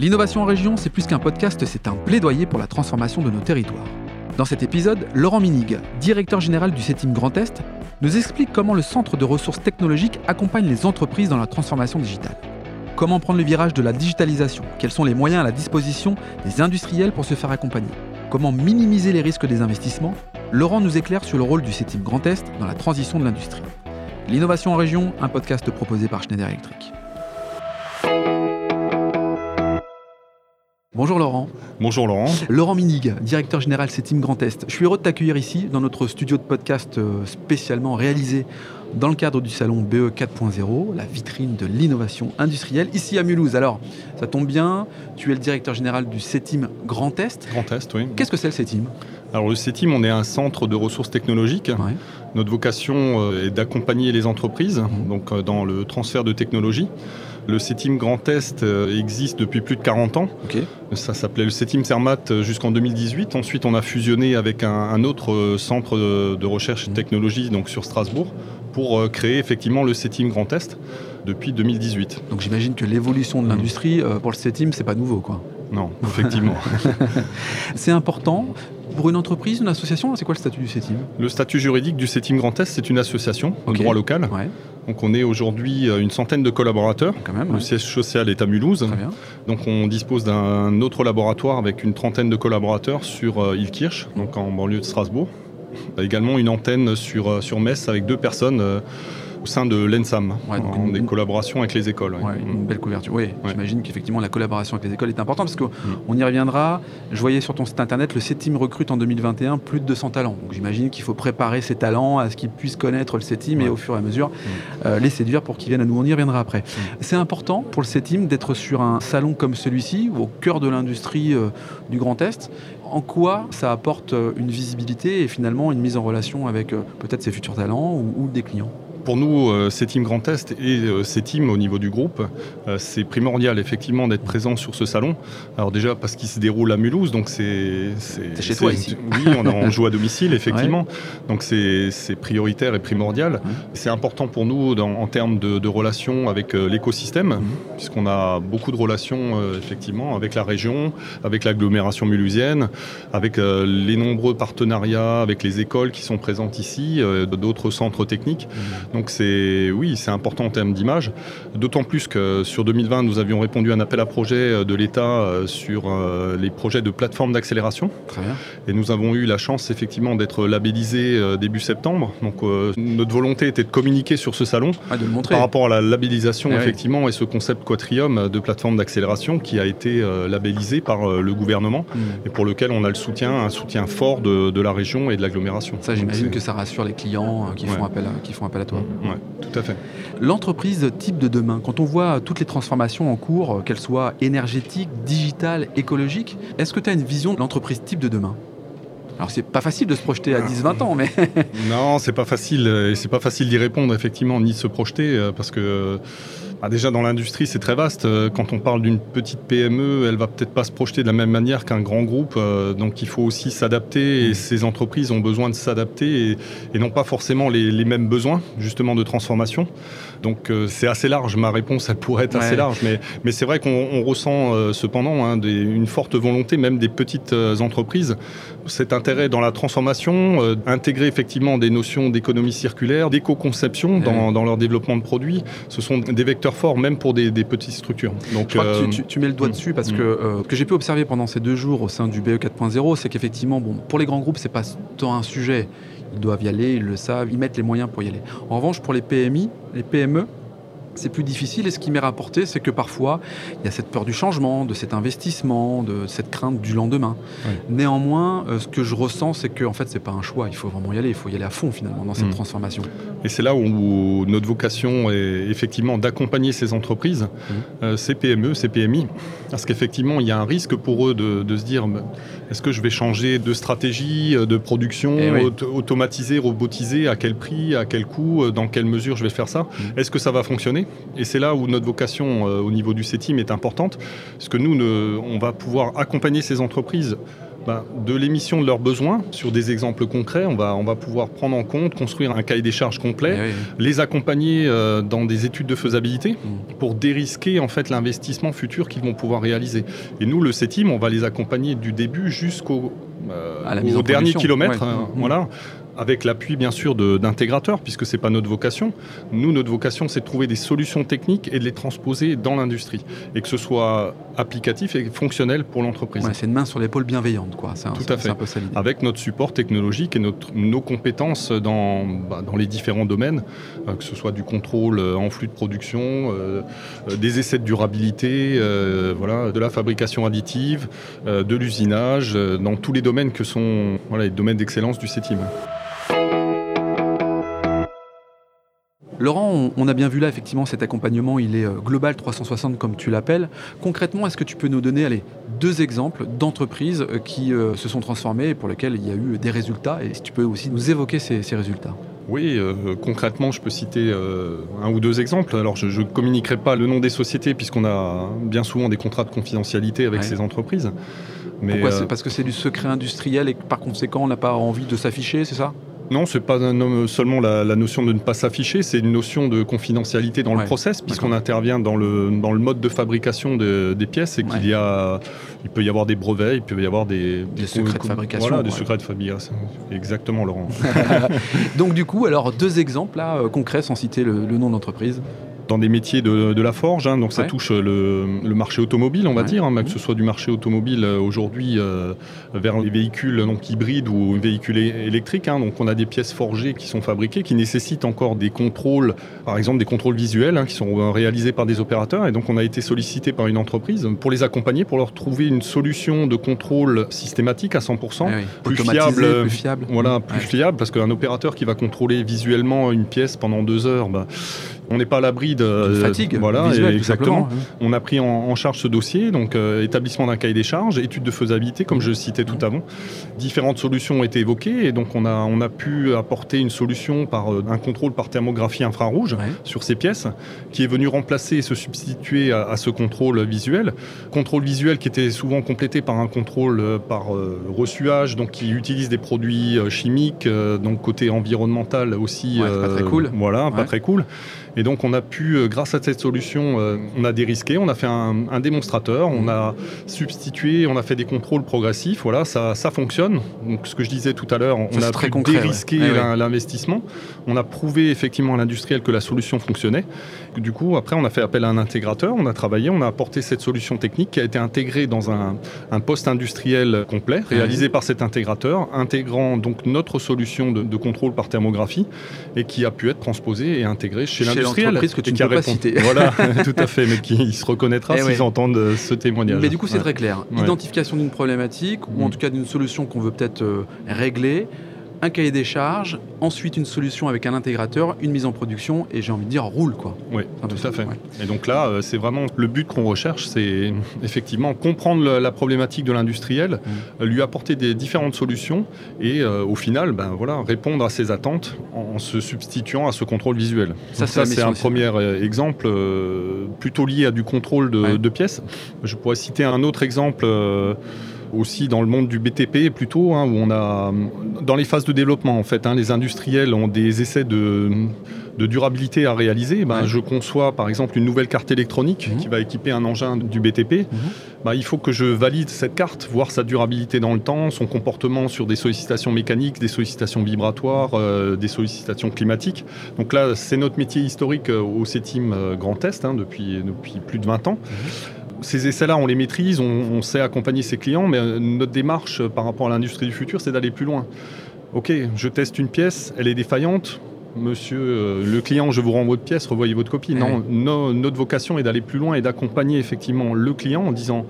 L'innovation en région, c'est plus qu'un podcast, c'est un plaidoyer pour la transformation de nos territoires. Dans cet épisode, Laurent Minig, directeur général du CETIM Grand Est, nous explique comment le Centre de ressources technologiques accompagne les entreprises dans la transformation digitale. Comment prendre le virage de la digitalisation? Quels sont les moyens à la disposition des industriels pour se faire accompagner? Comment minimiser les risques des investissements? Laurent nous éclaire sur le rôle du CETIM Grand Est dans la transition de l'industrie. L'innovation en région, un podcast proposé par Schneider Electric. Bonjour Laurent. Bonjour Laurent. Laurent Minig, directeur général CETIM Grand Est. Je suis heureux de t'accueillir ici dans notre studio de podcast euh, spécialement réalisé dans le cadre du salon BE 4.0, la vitrine de l'innovation industrielle, ici à Mulhouse. Alors, ça tombe bien, tu es le directeur général du CETIM Grand Est. Grand Est, oui. Qu'est-ce que c'est le CETIM Alors le CETIM, on est un centre de ressources technologiques. Ouais. Notre vocation euh, est d'accompagner les entreprises Mhm. donc, euh, dans le transfert de technologies. Le CETIM Grand Est euh, existe depuis plus de 40 ans. Ça s'appelait le CETIM Cermat euh, jusqu'en 2018. Ensuite, on a fusionné avec un, un autre euh, centre de, de recherche et Mhm. technologie donc sur Strasbourg pour créer effectivement le CETIM Grand Est depuis 2018. Donc j'imagine que l'évolution de l'industrie euh, pour le CETIM, c'est pas nouveau quoi. Non, effectivement. C'est important pour une entreprise, une association, c'est quoi le statut du CETIM le statut juridique du CETIM Grand Est, c'est une association Ok. au droit local. Ouais, Donc on est aujourd'hui euh, une centaine de collaborateurs. quand même. Le siège social est à Mulhouse. Très bien. Donc on dispose d'un autre laboratoire avec une trentaine de collaborateurs sur euh, Ilkirch, donc en banlieue de Strasbourg. On a également une antenne sur, euh, sur Metz avec deux personnes au sein de l'ENSAM, Ouais, donc en une- des collaborations avec les écoles. ouais. Une belle couverture. Oui, j'imagine qu'effectivement la collaboration avec les écoles est importante parce Mm. qu'on y reviendra. Je voyais sur ton site internet, le CETIM recrute en 2021 plus de 200 talents. Donc j'imagine qu'il faut préparer ces talents à ce qu'ils puissent connaître le CETIM et au fur et à mesure euh, les séduire pour qu'ils viennent à nous. On y reviendra après. Mm. C'est important pour le CETIM d'être sur un salon comme celui-ci, au cœur de l'industrie euh, du Grand Est. En quoi ça apporte euh, une visibilité et finalement une mise en relation avec peut-être ses futurs talents ou, ou des clients? Pour nous, euh, CETIM Grand Est et euh, CETIM au niveau du groupe, euh, c'est primordial effectivement d'être présent sur ce salon. Alors déjà parce qu'il se déroule à Mulhouse, donc c'est... C'est chez toi, ici. Oui, on, a- on joue à domicile effectivement, donc c'est prioritaire et primordial. Ouais. C'est important pour nous dans- en termes de, de relations avec l'écosystème, Mhm. puisqu'on a beaucoup de relations euh, effectivement avec la région, avec l'agglomération mulhusienne, avec euh, les nombreux partenariats avec les écoles qui sont présentes ici, euh, d'autres centres techniques. Donc c'est oui, c'est important en termes d'image. D'autant plus que sur 2020, nous avions répondu à un appel à projet euh, de l'État euh, sur euh, les projets de plateforme d'accélération. Très bien. Et nous avons eu la chance effectivement d'être labellisés début septembre. Donc notre volonté était de communiquer sur ce salon Ah, de le montrer. par rapport à la labellisation Eh oui. effectivement et ce concept Quatrium de plateforme d'accélération qui a été labellisé par le gouvernement Mhm. et pour lequel on a le soutien, un soutien fort de, de la région et de l'agglomération. Ça, j'imagine que ça rassure les clients qui, font appel à, qui font appel à toi. Ouais, tout à fait. L'entreprise type de demain, quand on voit toutes les transformations en cours, qu'elles soient énergétiques, digitales, écologiques, est-ce que tu as une vision de l'entreprise type de demain? Alors c'est pas facile de se projeter à 10-20 ans, mais Non, c'est pas facile euh, et c'est pas facile d'y répondre effectivement ni de se projeter euh, parce que bah, déjà dans l'industrie c'est très vaste. Euh, Quand on parle d'une petite PME, elle va peut-être pas se projeter de la même manière qu'un grand groupe. euh, Donc il faut aussi s'adapter et ces entreprises ont besoin de s'adapter et, et n'ont pas forcément les, les mêmes besoins justement de transformation. Donc euh, c'est assez large. Ma réponse elle pourrait être Ouais. assez large, mais, mais c'est vrai qu'on on ressent euh, cependant hein, des- une forte volonté même des petites euh, entreprises cet intérêt dans la transformation, intégrer effectivement des notions d'économie circulaire, d'éco-conception dans, dans leur développement de produits, ce sont des vecteurs forts même pour des, des petites structures. Donc, je crois que tu, tu- tu mets le doigt mm, dessus parce mm. que ce que j'ai pu observer pendant ces deux jours au sein du BE 4.0, c'est qu'effectivement, bon, pour les grands groupes, c'est pas tant un sujet. Ils doivent y aller, ils le savent, ils mettent les moyens pour y aller. En revanche, pour les PMI, les PME, c'est plus difficile et ce qui m'est rapporté, c'est que parfois, il y a cette peur du changement, de cet investissement, de cette crainte du lendemain. Néanmoins, euh, ce que je ressens, c'est que en fait, c'est pas un choix, il faut vraiment y aller, il faut y aller à fond finalement dans cette Mm. transformation. Et c'est là où notre vocation est effectivement d'accompagner ces entreprises, Mhm. euh, ces PME, ces PMI, parce qu'effectivement, il y a un risque pour eux de, de se dire est-ce que je vais changer de stratégie, euh, de production, Eh oui. auto- automatiser, robotiser, à quel prix, à quel coût, dans quelle mesure je vais faire ça? Mhm. Est-ce que ça va fonctionner? Et c'est là où notre vocation euh, au niveau du CETIM est importante, parce que nous, ne- on va pouvoir accompagner ces entreprises bah, de l'émission de leurs besoins sur des exemples concrets. On va, on va pouvoir prendre en compte, construire un cahier des charges complet, Eh les accompagner euh, dans des études de faisabilité Mm. pour dérisquer en fait l'investissement futur qu'ils vont pouvoir réaliser. Et nous, le CETIM, on va les accompagner du début jusqu'au euh, au dernier kilomètre. Ouais. hein, Mm. Voilà avec l'appui bien sûr d'intégrateurs, puisque c'est pas notre vocation. Nous, notre vocation, c'est de trouver des solutions techniques et de les transposer dans l'industrie, et que ce soit applicatif et fonctionnel pour l'entreprise. Ouais, c'est une main sur l'épaule bienveillante, quoi. Un, Tout à fait. Un peu. Avec notre support technologique et notre, nos compétences dans, bah, dans les différents domaines, euh, que ce soit du contrôle euh, en flux de production, euh, des essais de durabilité, voilà, de la fabrication additive, de l'usinage, dans tous les domaines que sont voilà, les domaines d'excellence du CETIM. Laurent, on, on a bien vu là, effectivement, cet accompagnement, il est euh, global 360, comme tu l'appelles. Concrètement, est-ce que tu peux nous donner allez, deux exemples d'entreprises euh, qui euh, se sont transformées et pour lesquelles il y a eu des résultats? Et si tu peux aussi nous évoquer ces, ces résultats. Oui, euh, concrètement, je peux citer euh, un ou deux exemples. Alors, je ne communiquerai pas le nom des sociétés puisqu'on a bien souvent des contrats de confidentialité avec Ouais. ces entreprises. Mais, Pourquoi? Euh, C'est parce que c'est du secret industriel et que par conséquent, on n'a pas envie de s'afficher, c'est ça? Non, c'est pas un homme- seulement la, la notion de ne pas s'afficher, c'est une notion de confidentialité dans Ouais, le process, puisqu'on intervient dans le, dans le mode de fabrication de- des pièces et Ouais. qu'il y a, il peut y avoir des brevets, il peut y avoir des, Des secrets de fabrication, Voilà, des ouais. secrets de fabrication. Exactement, Laurent. Donc du coup, alors deux exemples là, euh, concrets sans citer le, le nom d'entreprise. Dans des métiers de, de la forge, hein, donc ça Ouais. touche le, le marché automobile, on va Ouais. dire, hein, que ce soit du marché automobile euh, aujourd'hui euh, vers les véhicules donc, hybrides ou véhicules électriques. hein. donc on a des pièces forgées qui sont fabriquées, qui nécessitent encore des contrôles, par exemple des contrôles visuels, qui sont euh, réalisés par des opérateurs. Et donc on a été sollicité par une entreprise pour les accompagner, pour leur trouver une solution de contrôle systématique à 100%. Eh oui, plus fiable, plus fiable. Voilà, plus Ouais. fiable, parce qu'un opérateur qui va contrôler visuellement une pièce pendant deux heures, bah, on n'est pas à l'abri de fatigue Voilà, visuelle, exactement. hein. On a pris en, en charge ce dossier, donc euh, établissement d'un cahier des charges, étude de faisabilité, comme je le citais tout avant. Différentes solutions ont été évoquées, et donc on a, on a pu apporter une solution par euh, un contrôle par thermographie infrarouge Ouais. sur ces pièces, qui est venu remplacer et se substituer à, à ce contrôle visuel. Contrôle visuel qui était souvent complété par un contrôle euh, par reçuage, donc qui utilise des produits chimiques, donc côté environnemental aussi. Ouais, pas très cool. Voilà, pas très cool. Et donc on a pu, euh, grâce à cette solution, euh, on a dérisqué, on a fait un, un démonstrateur, on a substitué, on a fait des contrôles progressifs, voilà, ça, ça fonctionne. Donc ce que je disais tout à l'heure, on a pu concret, dérisquer Ouais, l'investissement, on a prouvé effectivement à l'industriel que la solution fonctionnait. Du coup, après, on a fait appel à un intégrateur, on a travaillé, on a apporté cette solution technique qui a été intégrée dans un, un poste industriel complet, réalisé par cet intégrateur, intégrant donc notre solution de, de contrôle par thermographie et qui a pu être transposée et intégrée chez, Chez l'entreprise que tu ne peux pas citer. Voilà, tout à fait, mais qui se reconnaîtra Eh s'ils ouais. entendent euh, ce témoignage. Mais du coup, c'est Ouais. très clair. Identification d'une problématique, ou en Mm. tout cas d'une solution qu'on veut peut-être euh, régler, un cahier des charges, ensuite une solution avec un intégrateur, une mise en production, et j'ai envie de dire roule quoi. Oui, tout ça, à fait. ouais. Et donc là, euh, c'est vraiment le but qu'on recherche, c'est effectivement comprendre le- la problématique de l'industriel, Mm. lui apporter des différentes solutions et euh, au final, ben voilà, répondre à ses attentes en, en se substituant à ce contrôle visuel. Ça, c'est un aussi. premier euh, exemple euh, plutôt lié à du contrôle de, Ouais. de pièces. Je pourrais citer un autre exemple. Aussi dans le monde du BTP plutôt, hein, où on a dans les phases de développement en fait, hein, les industriels ont des essais de, de durabilité à réaliser. Ben, Ouais. Je conçois par exemple une nouvelle carte électronique Mhm. qui va équiper un engin du BTP. Ben, il faut que je valide cette carte, voir sa durabilité dans le temps, son comportement sur des sollicitations mécaniques, des sollicitations vibratoires, euh, des sollicitations climatiques. Donc là, c'est notre métier historique euh, au CETIM euh, Grand Est hein, depuis, depuis plus de 20 ans. Ces essais-là, on les maîtrise, on, on sait accompagner ses clients, mais euh, notre démarche euh, par rapport à l'industrie du futur, c'est d'aller plus loin. Ok, je teste une pièce, elle est défaillante. Monsieur euh, le client, je vous rends votre pièce, revoyez votre copie. Non, no- notre vocation est d'aller plus loin et d'accompagner effectivement le client en disant,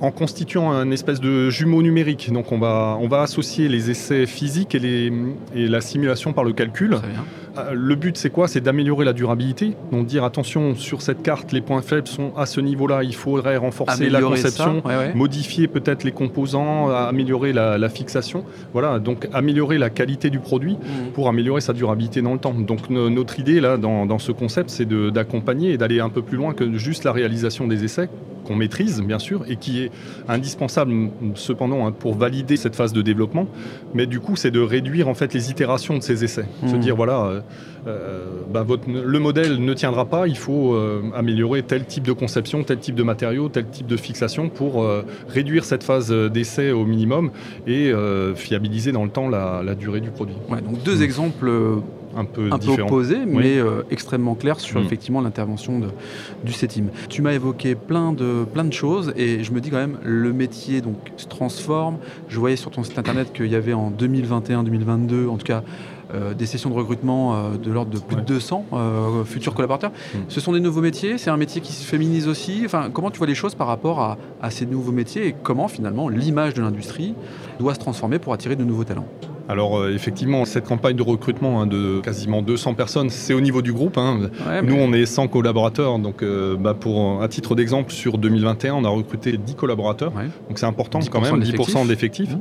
en constituant un espèce de jumeau numérique. Donc on va, on va associer les essais physiques et, les, et la simulation par le calcul Très bien. Euh, le but, c'est quoi? C'est d'améliorer la durabilité. Donc dire attention, sur cette carte, les points faibles sont à ce niveau-là. Il faudrait renforcer la conception, modifier peut-être les composants, améliorer la, fixation. Voilà, donc améliorer la qualité du produit mmh. pour améliorer sa durabilité dans le temps. Donc notre idée là, dans, dans ce concept, c'est d'accompagner et d'aller un peu plus loin que juste la réalisation des essais qu'on maîtrise bien sûr et qui est indispensable cependant hein, pour valider cette phase de développement. Mais du coup, c'est de réduire en fait les itérations de ces essais. Se mmh. dire voilà, euh, euh, bah, votre, le modèle ne tiendra pas, il faut euh, améliorer tel type de conception, tel type de matériaux, tel type de fixation pour réduire cette phase d'essai au minimum et fiabiliser dans le temps la, durée du produit. donc deux mmh. exemples un peu, un opposé, mais euh, extrêmement clair sur mm. effectivement l'intervention du CETIM. Tu m'as évoqué plein de, plein de choses et je me dis quand même, le métier donc, se transforme. Je voyais sur ton site internet qu'il y avait en 2021-2022, en tout cas, euh, des sessions de recrutement euh, de l'ordre de plus de 200 futurs collaborateurs. Mm. Ce sont des nouveaux métiers, c'est un métier qui se féminise aussi. Enfin, comment tu vois les choses par rapport à, à ces nouveaux métiers et comment finalement l'image de l'industrie doit se transformer pour attirer de nouveaux talents? Alors euh, effectivement, cette campagne de recrutement hein, de quasiment 200 personnes, c'est au niveau du groupe. Hein. Nous, on est 100 collaborateurs. Donc euh, bah, pour à titre d'exemple, sur 2021, on a recruté 10 collaborateurs. Donc c'est important quand même, 10% d'effectifs. Mmh.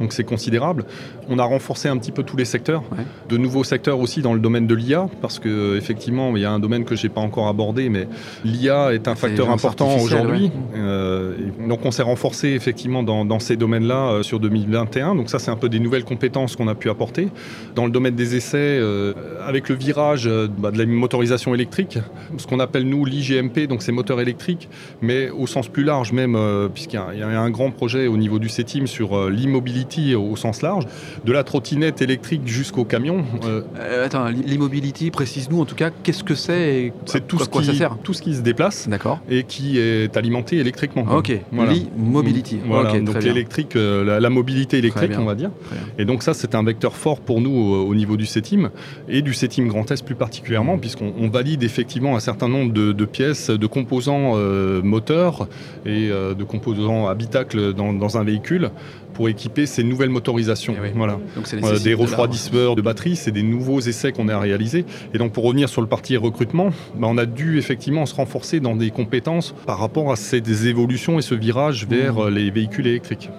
Donc c'est considérable. On a renforcé un petit peu tous les secteurs. De nouveaux secteurs aussi dans le domaine de l'IA, parce que effectivement, il y a un domaine que je n'ai pas encore abordé, mais l'IA est un facteur important aujourd'hui. Euh, donc on s'est renforcé effectivement dans, dans ces domaines-là sur 2021. Donc ça, c'est un peu des nouvelles compétences ce qu'on a pu apporter. Dans le domaine des essais, euh, avec le virage euh, bah, de la motorisation électrique, ce qu'on appelle nous l'IGMP, donc c'est moteurs électriques, mais au sens plus large même, euh, puisqu'il y, a un grand projet au niveau du CETIM sur au sens large, de la trottinette électrique jusqu'au camion. attends, l'immobility, précise-nous en tout cas, qu'est-ce que c'est et C'est tout, ce qui, ça sert tout ce qui se déplace et qui est alimenté électriquement. Ok, voilà. Voilà. donc l'électrique, la, mobilité électrique, on va dire. Et donc ça, c'est un vecteur fort pour nous au, niveau du CETIM et du CETIM Grand Est plus particulièrement, puisqu'on valide effectivement un certain nombre de, pièces, de composants euh, moteurs et euh, de composants habitacles dans, un véhicule pour équiper ces nouvelles motorisations. Eh voilà. Donc des refroidisseurs de, batterie, c'est des nouveaux essais qu'on a réalisés. Et donc pour revenir sur le parti recrutement, bah, on a dû effectivement se renforcer dans des compétences par rapport à ces évolutions et ce virage vers mmh. les véhicules électriques.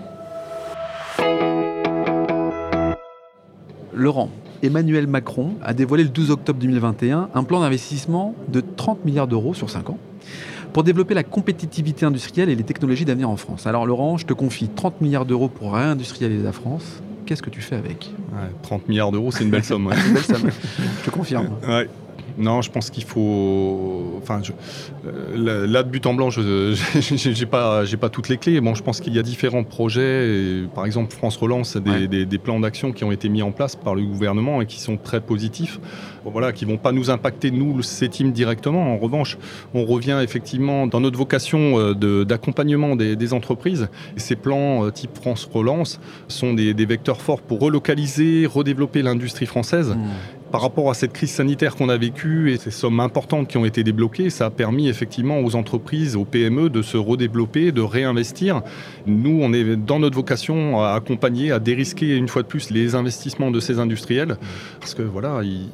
Laurent, Emmanuel Macron a dévoilé le 12 octobre 2021 un plan d'investissement de 30 milliards d'euros sur 5 ans pour développer la compétitivité industrielle et les technologies d'avenir en France. Alors Laurent, je te confie 30 milliards d'euros pour réindustrialiser la France. Qu'est-ce que tu fais avec? 30 milliards d'euros, c'est une belle somme. une belle somme. Je te confirme. Non, je pense qu'il faut. Enfin, euh, là, de but en blanc, je n'ai pas, pas toutes les clés. Bon, je pense qu'il y a différents projets. par exemple, France Relance, des, des, plans d'action qui ont été mis en place par le gouvernement et qui sont très positifs. voilà, qui vont pas nous impacter, nous, le CETIM, directement. En revanche, on revient effectivement dans notre vocation euh, d'accompagnement des, des, entreprises. Et ces plans euh, type France Relance sont des, vecteurs forts pour relocaliser, redévelopper l'industrie française. Mmh par rapport à cette crise sanitaire qu'on a vécue et ces sommes importantes qui ont été débloquées, ça a permis effectivement aux entreprises, aux PME de se redévelopper, de réinvestir. Nous, on est dans notre vocation à accompagner, à dérisquer une fois de plus les investissements de ces industriels, parce que voilà, ils,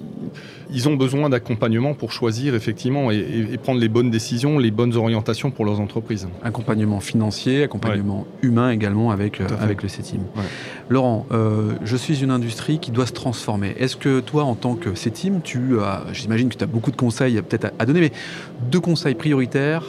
ils ont besoin d'accompagnement pour choisir effectivement et, prendre les bonnes décisions, les bonnes orientations pour leurs entreprises. Accompagnement financier, accompagnement humain également avec, euh, avec le CETIM. Laurent, euh, je suis une industrie qui doit se transformer. Est-ce que toi, en tant que CETIM, tu as, j'imagine que tu as beaucoup de conseils peut-être à, donner, mais deux conseils prioritaires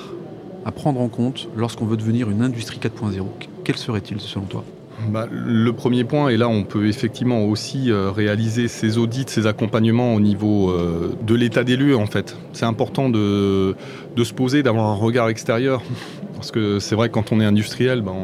à prendre en compte lorsqu'on veut devenir une industrie 4.0 Quels seraient-ils selon toi? Bah, le premier point, et là on peut effectivement aussi euh, réaliser ces audits, ces accompagnements au niveau euh, de l'état des lieux en fait. C'est important de, de se poser, d'avoir un regard extérieur. Parce que c'est vrai que quand on est industriel, ben,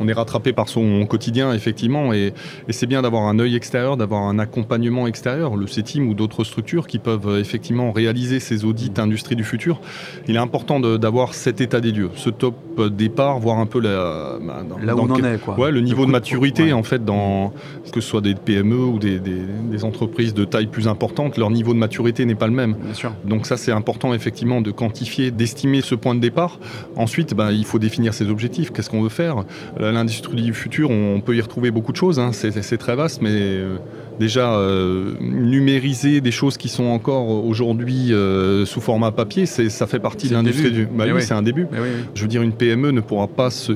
on, est rattrapé par son quotidien, effectivement. Et, c'est bien d'avoir un œil extérieur, d'avoir un accompagnement extérieur, le CETIM ou d'autres structures qui peuvent euh, effectivement réaliser ces audits industrie du futur. Il est important d'avoir cet état des lieux, ce top départ, voir un peu la, ben, Là où on en est. Quoi. Ouais, le niveau de maturité, en fait, dans, que ce soit des PME ou des, des, entreprises de taille plus importante, leur niveau de maturité n'est pas le même. Bien sûr. Donc ça, c'est important, effectivement, de quantifier, d'estimer ce point de départ. Ensuite, ensuite, ben, il faut définir ses objectifs. Qu'est-ce qu'on veut faire? L'industrie du futur, on peut y retrouver beaucoup de choses. Hein. C'est très vaste, mais euh, déjà euh, numériser des choses qui sont encore aujourd'hui euh, sous format papier, ça fait partie de l'industrie du. Bah oui, c'est un début. Je veux dire, une PME ne pourra pas se,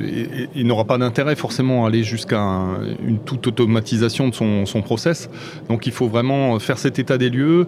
il n'aura pas d'intérêt forcément à aller jusqu'à une toute automatisation de son, son, process. Donc, il faut vraiment faire cet état des lieux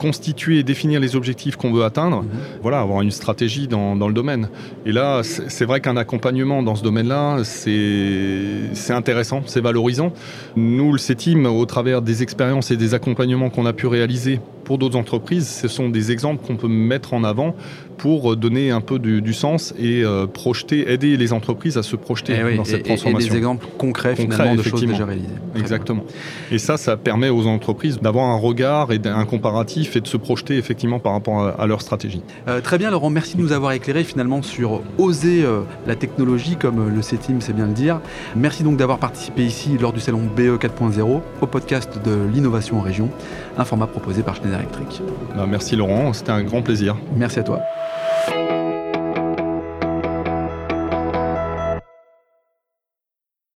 constituer et définir les objectifs qu'on veut atteindre, mhm. voilà, avoir une stratégie dans, dans le domaine. Et là, c'est vrai qu'un accompagnement dans ce domaine-là, c'est intéressant, c'est valorisant. Nous, le CETIM, au travers des expériences et des accompagnements qu'on a pu réaliser pour d'autres entreprises, ce sont des exemples qu'on peut mettre en avant pour donner un peu du, sens et euh, projeter, aider les entreprises à se projeter eh dans cette transformation. Et des exemples concrets, finalement de choses déjà réalisées. Exactement. Et ça, ça permet aux entreprises d'avoir un regard et un comparatif et de se projeter effectivement par rapport à, leur stratégie. Euh, très bien Laurent, merci de nous avoir éclairé finalement sur oser euh, la technologie comme le CETIM sait bien le dire. Merci donc d'avoir participé ici lors du salon BE 4.0 au podcast de l'innovation en région, un format proposé par Schneider Electric. Bah, merci Laurent, c'était un grand plaisir. Merci à toi.